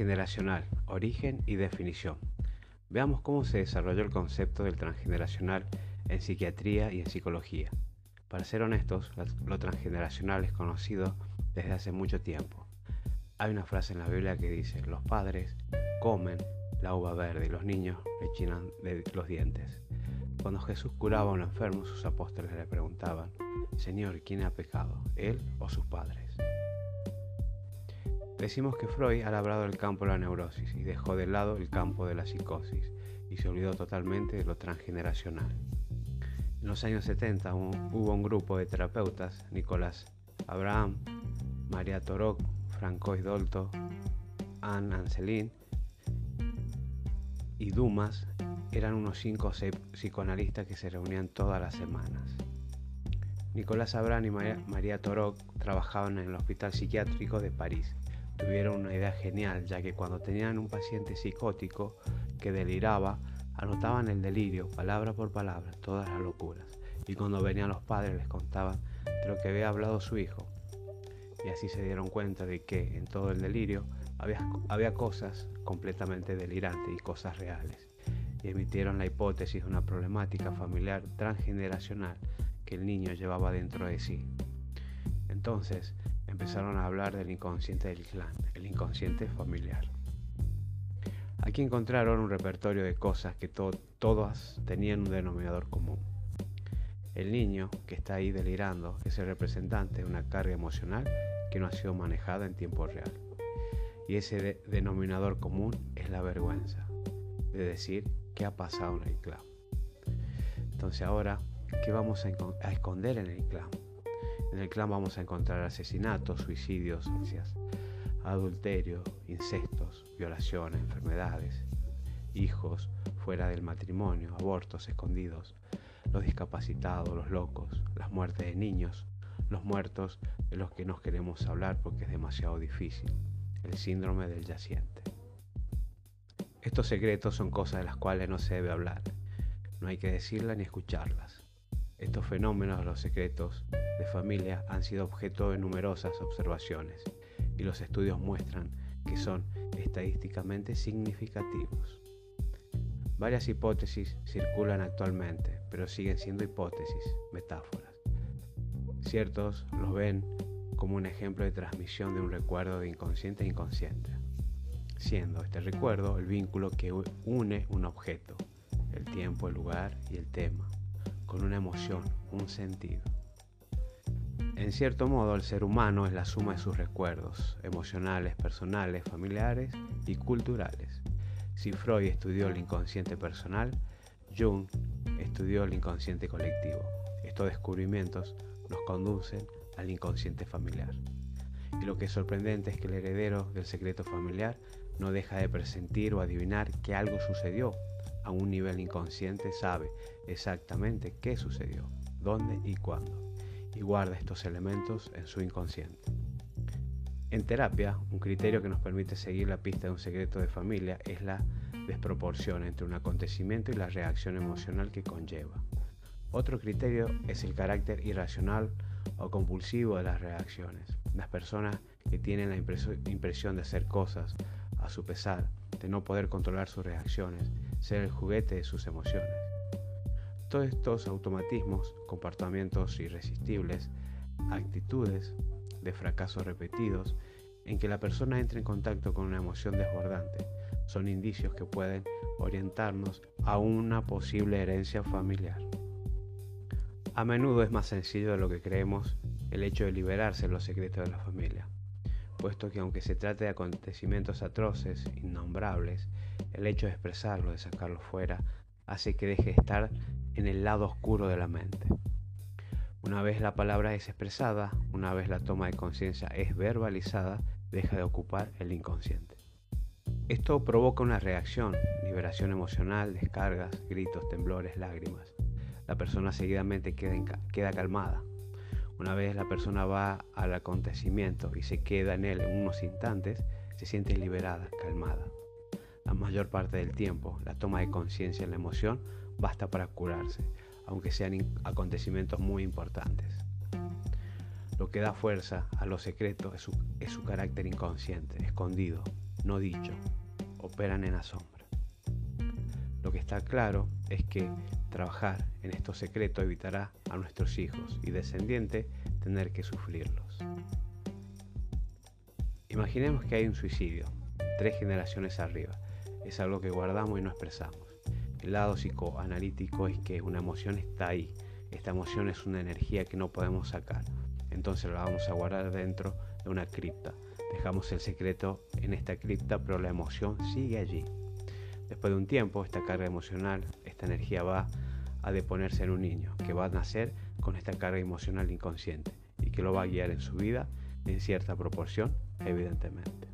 Transgeneracional, origen y definición. Veamos cómo se desarrolló el concepto del transgeneracional en psiquiatría y en psicología. Para ser honestos, lo transgeneracional es conocido desde hace mucho tiempo. Hay una frase en la Biblia que dice, los padres comen la uva verde y los niños rechinan de los dientes. Cuando Jesús curaba a un enfermo, sus apóstoles le preguntaban, Señor, ¿quién ha pecado, él o sus padres? Decimos que Freud ha labrado el campo de la neurosis y dejó de lado el campo de la psicosis y se olvidó totalmente de lo transgeneracional. En los años 70 hubo un grupo de terapeutas, Nicolás Abraham, María Torok, Francois Dolto, Anne Anselin y Dumas, eran unos 5 o 6 psicoanalistas que se reunían todas las semanas. Nicolás Abraham y María Torok trabajaban en el Hospital Psiquiátrico de París tuvieron una idea genial, ya que cuando tenían un paciente psicótico que deliraba, anotaban el delirio, palabra por palabra, todas las locuras. Y cuando venían los padres les contaban de lo que había hablado su hijo. Y así se dieron cuenta de que en todo el delirio había, había cosas completamente delirantes y cosas reales. Y emitieron la hipótesis de una problemática familiar transgeneracional que el niño llevaba dentro de sí. Entonces, empezaron a hablar del inconsciente del clan, el inconsciente familiar. Aquí encontraron un repertorio de cosas que todas tenían un denominador común. El niño que está ahí delirando es el representante de una carga emocional que no ha sido manejada en tiempo real. Y ese denominador común es la vergüenza de decir qué ha pasado en el clan. Entonces ahora, ¿qué vamos a esconder en el clan? En el clan vamos a encontrar asesinatos, suicidios, adulterio, incestos, violaciones, enfermedades, hijos fuera del matrimonio, abortos escondidos, los discapacitados, los locos, las muertes de niños, los muertos de los que no queremos hablar porque es demasiado difícil, el síndrome del yaciente. Estos secretos son cosas de las cuales no se debe hablar, no hay que decirlas ni escucharlas. Estos fenómenos de los secretos de familia han sido objeto de numerosas observaciones y los estudios muestran que son estadísticamente significativos. Varias hipótesis circulan actualmente, pero siguen siendo hipótesis, metáforas. Ciertos los ven como un ejemplo de transmisión de un recuerdo de inconsciente a inconsciente, siendo este recuerdo el vínculo que une un objeto, el tiempo, el lugar y el tema con una emoción, un sentido. En cierto modo, el ser humano es la suma de sus recuerdos emocionales, personales, familiares y culturales. Si Freud estudió el inconsciente personal, Jung estudió el inconsciente colectivo. Estos descubrimientos nos conducen al inconsciente familiar. Y lo que es sorprendente es que el heredero del secreto familiar no deja de presentir o adivinar que algo sucedió a un nivel inconsciente sabe exactamente qué sucedió, dónde y cuándo, y guarda estos elementos en su inconsciente. En terapia, un criterio que nos permite seguir la pista de un secreto de familia es la desproporción entre un acontecimiento y la reacción emocional que conlleva. Otro criterio es el carácter irracional o compulsivo de las reacciones. Las personas que tienen la impresión de hacer cosas a su pesar, de no poder controlar sus reacciones, ser el juguete de sus emociones. Todos estos automatismos, comportamientos irresistibles, actitudes de fracasos repetidos, en que la persona entra en contacto con una emoción desbordante, son indicios que pueden orientarnos a una posible herencia familiar. A menudo es más sencillo de lo que creemos el hecho de liberarse de los secretos de la familia puesto que aunque se trate de acontecimientos atroces, innombrables, el hecho de expresarlo, de sacarlo fuera, hace que deje de estar en el lado oscuro de la mente. Una vez la palabra es expresada, una vez la toma de conciencia es verbalizada, deja de ocupar el inconsciente. Esto provoca una reacción, liberación emocional, descargas, gritos, temblores, lágrimas. La persona seguidamente queda, queda calmada, una vez la persona va al acontecimiento y se queda en él unos instantes, se siente liberada, calmada. La mayor parte del tiempo, la toma de conciencia en la emoción basta para curarse, aunque sean acontecimientos muy importantes. Lo que da fuerza a los secretos es su, es su carácter inconsciente, escondido, no dicho, operan en la sombra. Lo que está claro es que trabajar en estos secretos evitará a nuestros hijos y descendientes tener que sufrirlos. Imaginemos que hay un suicidio, tres generaciones arriba. Es algo que guardamos y no expresamos. El lado psicoanalítico es que una emoción está ahí. Esta emoción es una energía que no podemos sacar. Entonces la vamos a guardar dentro de una cripta. Dejamos el secreto en esta cripta, pero la emoción sigue allí. Después de un tiempo, esta carga emocional, esta energía va a deponerse en un niño, que va a nacer con esta carga emocional inconsciente y que lo va a guiar en su vida en cierta proporción, evidentemente.